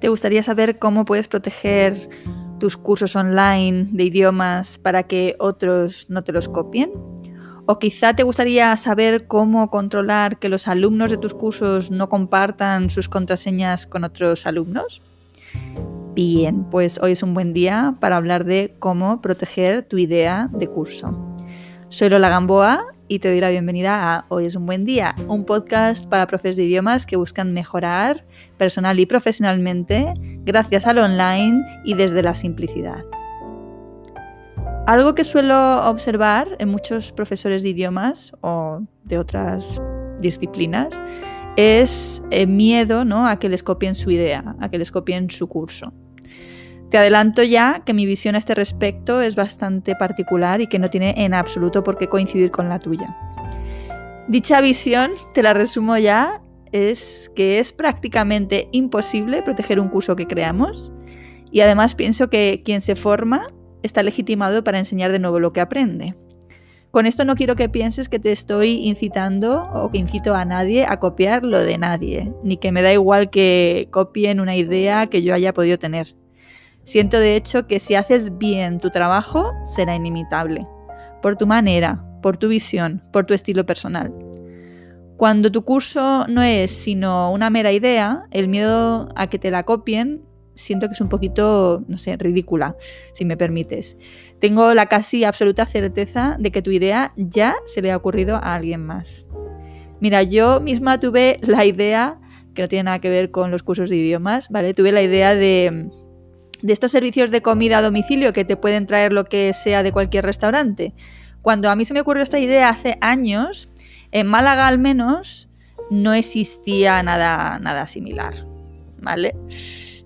¿Te gustaría saber cómo puedes proteger tus cursos online de idiomas para que otros no te los copien? ¿O quizá te gustaría saber cómo controlar que los alumnos de tus cursos no compartan sus contraseñas con otros alumnos? Bien, pues hoy es un buen día para hablar de cómo proteger tu idea de curso. Soy Lola Gamboa y te doy la bienvenida a Hoy es un buen día, un podcast para profes de idiomas que buscan mejorar personal y profesionalmente gracias al online y desde la simplicidad. Algo que suelo observar en muchos profesores de idiomas o de otras disciplinas es el miedo ¿no? a que les copien su idea, a que les copien su curso. Te adelanto ya que mi visión a este respecto es bastante particular y que no tiene en absoluto por qué coincidir con la tuya. Dicha visión, te la resumo ya, es que es prácticamente imposible proteger un curso que creamos y además pienso que quien se forma está legitimado para enseñar de nuevo lo que aprende. Con esto no quiero que pienses que te estoy incitando o que incito a nadie a copiar lo de nadie, ni que me da igual que copien una idea que yo haya podido tener. Siento de hecho que si haces bien tu trabajo, será inimitable, por tu manera, por tu visión, por tu estilo personal. Cuando tu curso no es sino una mera idea, el miedo a que te la copien siento que es un poquito, no sé, ridícula, si me permites. Tengo la casi absoluta certeza de que tu idea ya se le ha ocurrido a alguien más. Mira, yo misma tuve la idea, que no tiene nada que ver con los cursos de idiomas, ¿vale? Tuve la idea de de estos servicios de comida a domicilio que te pueden traer lo que sea de cualquier restaurante. Cuando a mí se me ocurrió esta idea hace años, en Málaga al menos no existía nada, nada similar. ¿Vale?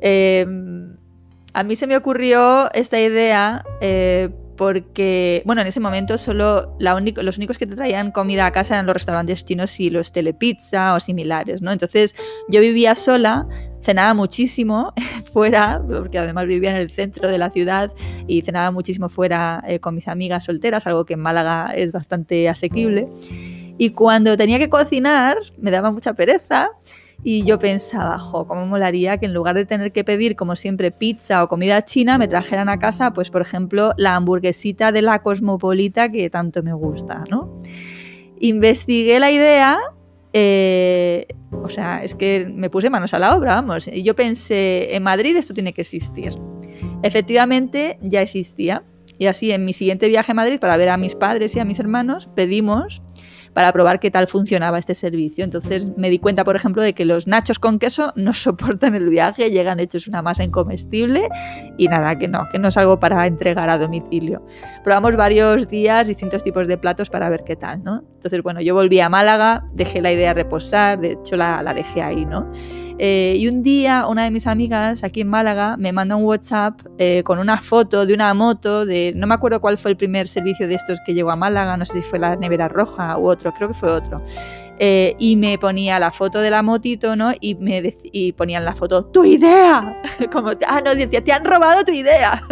Em, a mí se me ocurrió esta idea eh, porque, bueno, en ese momento solo los únicos que te traían comida a casa eran los restaurantes chinos y los telepizza o similares, ¿no? Entonces yo vivía sola, cenaba muchísimo fuera, porque además vivía en el centro de la ciudad y cenaba muchísimo fuera eh, con mis amigas solteras, algo que en Málaga es bastante asequible. Y cuando tenía que cocinar, me daba mucha pereza y yo pensaba, jo, cómo molaría que en lugar de tener que pedir, como siempre, pizza o comida china, me trajeran a casa, pues por ejemplo, la hamburguesita de la cosmopolita que tanto me gusta, ¿no? Investigué la idea, eh, o sea, es que me puse manos a la obra, vamos, y yo pensé, en Madrid esto tiene que existir. Efectivamente, ya existía. Y así, en mi siguiente viaje a Madrid para ver a mis padres y a mis hermanos, pedimos para probar qué tal funcionaba este servicio. Entonces me di cuenta, por ejemplo, de que los nachos con queso no soportan el viaje, llegan hechos una masa incomestible y nada, que no, que no es algo para entregar a domicilio. Probamos varios días distintos tipos de platos para ver qué tal, ¿no? Entonces, bueno, yo volví a Málaga, dejé la idea reposar, de hecho la, la dejé ahí, ¿no? Eh, y un día una de mis amigas aquí en Málaga me manda un WhatsApp eh, con una foto de una moto, de no me acuerdo cuál fue el primer servicio de estos que llegó a Málaga, no sé si fue la nevera roja u otro, creo que fue otro. Eh, y me ponía la foto de la motito, ¿no? Y me y ponían la foto, ¡tu idea! Como, ah, no, decía, te han robado tu idea.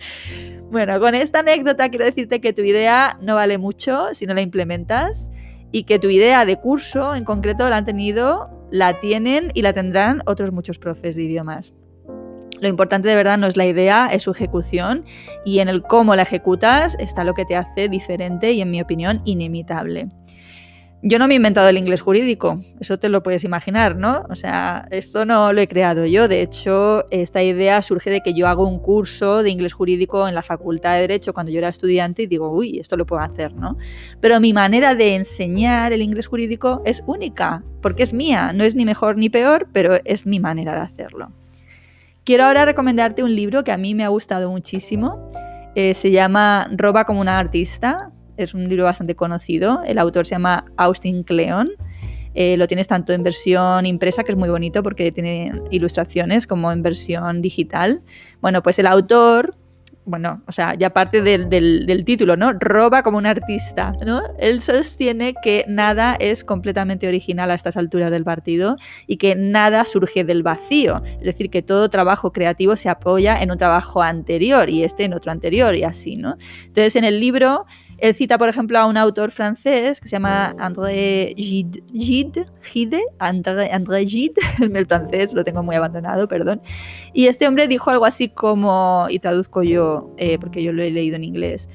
bueno, con esta anécdota quiero decirte que tu idea no vale mucho si no la implementas y que tu idea de curso en concreto la han tenido la tienen y la tendrán otros muchos profes de idiomas. Lo importante de verdad no es la idea, es su ejecución y en el cómo la ejecutas está lo que te hace diferente y en mi opinión inimitable. Yo no me he inventado el inglés jurídico, eso te lo puedes imaginar, ¿no? O sea, esto no lo he creado yo. De hecho, esta idea surge de que yo hago un curso de inglés jurídico en la Facultad de Derecho cuando yo era estudiante y digo, uy, esto lo puedo hacer, ¿no? Pero mi manera de enseñar el inglés jurídico es única, porque es mía, no es ni mejor ni peor, pero es mi manera de hacerlo. Quiero ahora recomendarte un libro que a mí me ha gustado muchísimo. Eh, se llama Roba como una artista es un libro bastante conocido. El autor se llama Austin Kleon. Eh, lo tienes tanto en versión impresa, que es muy bonito porque tiene ilustraciones, como en versión digital. Bueno, pues el autor bueno, o sea, ya parte del, título, ¿no? Roba como un artista, ¿no? Él sostiene que nada es completamente original a estas alturas del partido y que nada surge del vacío. Es decir, que todo trabajo creativo se apoya en un trabajo anterior y este en otro anterior y así, ¿no? Entonces, en el libro él cita, por ejemplo, a un autor francés que se llama André Gide, Gide, André, André Gide, el francés lo tengo muy abandonado, perdón. Y este hombre dijo algo así como, y traduzco yo, eh, porque yo lo he leído en inglés,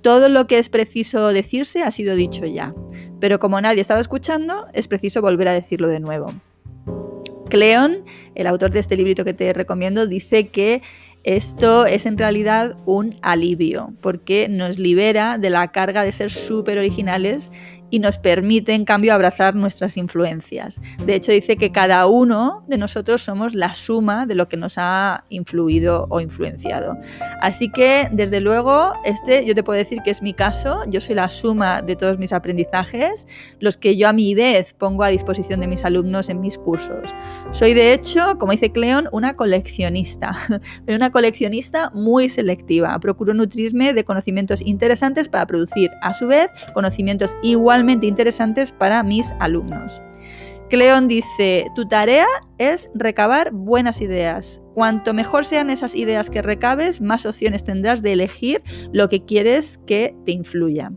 todo lo que es preciso decirse ha sido dicho ya, pero como nadie estaba escuchando, es preciso volver a decirlo de nuevo. Cleon, el autor de este librito que te recomiendo, dice que esto es en realidad un alivio porque nos libera de la carga de ser súper originales y nos permite en cambio abrazar nuestras influencias. De hecho dice que cada uno de nosotros somos la suma de lo que nos ha influido o influenciado. Así que desde luego este yo te puedo decir que es mi caso, yo soy la suma de todos mis aprendizajes, los que yo a mi vez pongo a disposición de mis alumnos en mis cursos. Soy de hecho, como dice Cleon, una coleccionista, pero una coleccionista muy selectiva. Procuro nutrirme de conocimientos interesantes para producir a su vez conocimientos igualmente interesantes para mis alumnos. Cleon dice, tu tarea es recabar buenas ideas. Cuanto mejor sean esas ideas que recabes, más opciones tendrás de elegir lo que quieres que te influya.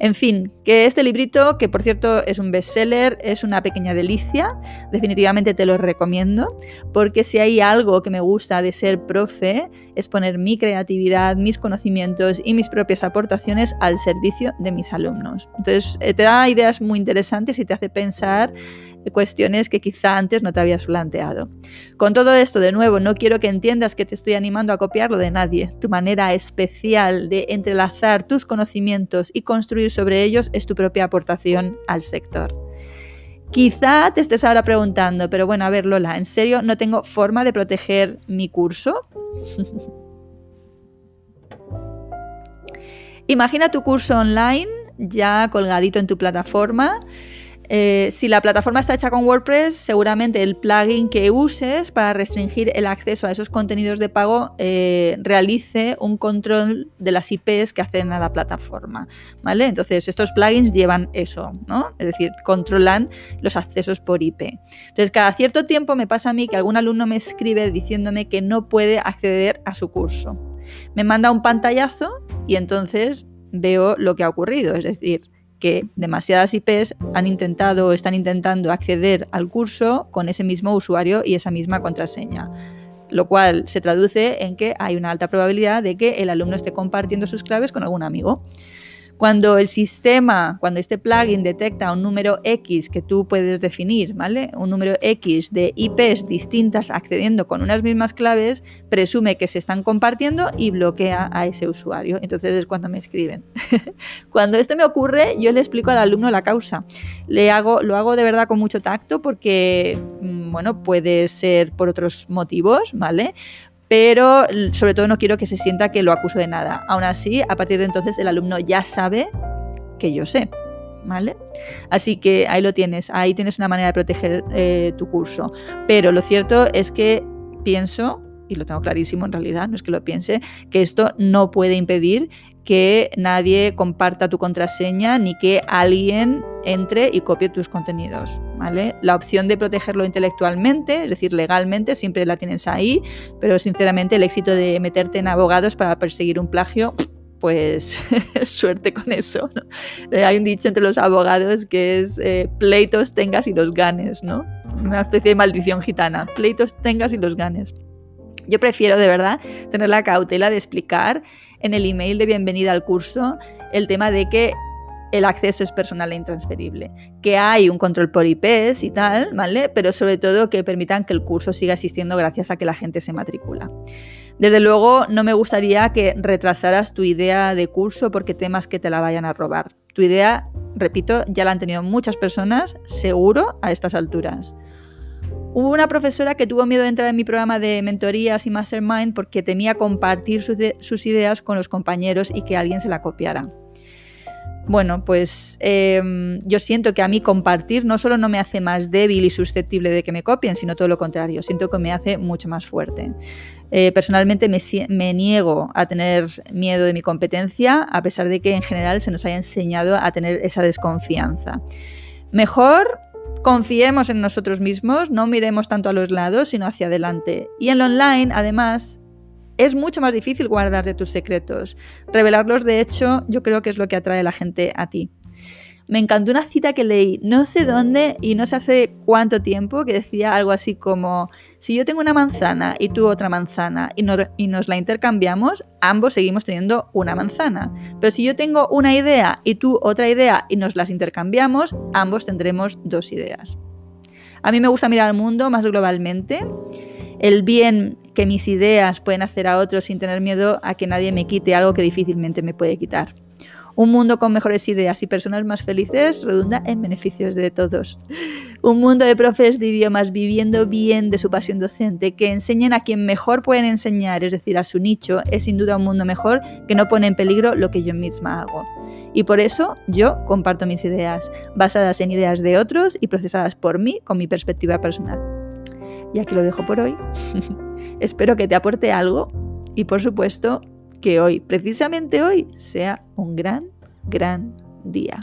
En fin, que este librito, que por cierto es un bestseller, es una pequeña delicia, definitivamente te lo recomiendo, porque si hay algo que me gusta de ser profe, es poner mi creatividad, mis conocimientos y mis propias aportaciones al servicio de mis alumnos. Entonces, eh, te da ideas muy interesantes y te hace pensar cuestiones que quizá antes no te habías planteado. Con todo esto, de nuevo, no quiero que entiendas que te estoy animando a copiarlo de nadie. Tu manera especial de entrelazar tus conocimientos y construir sobre ellos es tu propia aportación al sector. Quizá te estés ahora preguntando, pero bueno, a ver Lola, ¿en serio no tengo forma de proteger mi curso? Imagina tu curso online ya colgadito en tu plataforma eh, si la plataforma está hecha con WordPress, seguramente el plugin que uses para restringir el acceso a esos contenidos de pago eh, realice un control de las IPs que hacen a la plataforma. ¿vale? Entonces, estos plugins llevan eso, ¿no? Es decir, controlan los accesos por IP. Entonces, cada cierto tiempo me pasa a mí que algún alumno me escribe diciéndome que no puede acceder a su curso. Me manda un pantallazo y entonces veo lo que ha ocurrido. Es decir, que demasiadas IPs han intentado o están intentando acceder al curso con ese mismo usuario y esa misma contraseña lo cual se traduce en que hay una alta probabilidad de que el alumno esté compartiendo sus claves con algún amigo. Cuando el sistema, cuando este plugin detecta un número X que tú puedes definir, ¿vale? Un número X de IPs distintas accediendo con unas mismas claves, presume que se están compartiendo y bloquea a ese usuario. Entonces es cuando me escriben. cuando esto me ocurre, yo le explico al alumno la causa. Le hago, lo hago de verdad con mucho tacto porque, mm, bueno, puede ser por otros motivos, ¿vale? Pero sobre todo no quiero que se sienta que lo acuso de nada. Aún así, a partir de entonces el alumno ya sabe que yo sé. ¿Vale? Así que ahí lo tienes, ahí tienes una manera de proteger eh, tu curso. Pero lo cierto es que pienso, y lo tengo clarísimo en realidad, no es que lo piense, que esto no puede impedir que nadie comparta tu contraseña ni que alguien entre y copie tus contenidos. La opción de protegerlo intelectualmente, es decir, legalmente, siempre la tienes ahí, pero sinceramente el éxito de meterte en abogados para perseguir un plagio, pues suerte con eso. Eh, hay un dicho entre los abogados que es eh, pleitos tengas y los ganes, ¿no? Una especie de maldición gitana, pleitos tengas y los ganes. Yo prefiero de verdad tener la cautela de explicar en el email de bienvenida al curso el tema de que el acceso es personal e intransferible, que hay un control por IPs y tal, ¿vale? Pero sobre todo que permitan que el curso siga existiendo gracias a que la gente se matricula. Desde luego, no me gustaría que retrasaras tu idea de curso porque temas que te la vayan a robar. Tu idea, repito, ya la han tenido muchas personas, seguro, a estas alturas. Hubo una profesora que tuvo miedo de entrar en mi programa de mentorías y mastermind porque temía compartir sus, ideas con los compañeros y que alguien se la copiara. Bueno, pues em, yo siento que a mí compartir no solo no me hace más débil y susceptible de que me copien, sino todo lo contrario, siento que me hace mucho más fuerte. Eh, personalmente me, me, niego a tener miedo de mi competencia, a pesar de que en general se nos haya enseñado a tener esa desconfianza. Mejor confiemos en nosotros mismos, no miremos tanto a los lados, sino hacia adelante. Y en lo online, además, es mucho más difícil guardar de tus secretos. Revelarlos, de hecho, yo creo que es lo que atrae a la gente a ti. Me encantó una cita que leí, no sé dónde y no sé hace cuánto tiempo, que decía algo así como, si yo tengo una manzana y tú otra manzana y, y nos la intercambiamos, ambos seguimos teniendo una manzana. Pero si yo tengo una idea y tú otra idea y nos las intercambiamos, ambos tendremos dos ideas. A mí me gusta mirar al mundo más globalmente, el bien que mis ideas pueden hacer a otros sin tener miedo a que nadie me quite algo que difícilmente me puede quitar. Un mundo con mejores ideas y personas más felices redunda en beneficios de todos. Un mundo de profes de idiomas viviendo bien de su pasión docente, que enseñen a quien mejor pueden enseñar, es decir, a su nicho, es sin duda un mundo mejor que no pone en peligro lo que yo misma hago. Y por eso yo comparto mis ideas, basadas en ideas de otros y procesadas por mí con mi perspectiva personal. Y aquí lo dejo por hoy. Espero que te aporte algo y por supuesto que hoy, precisamente hoy, sea un gran, gran día.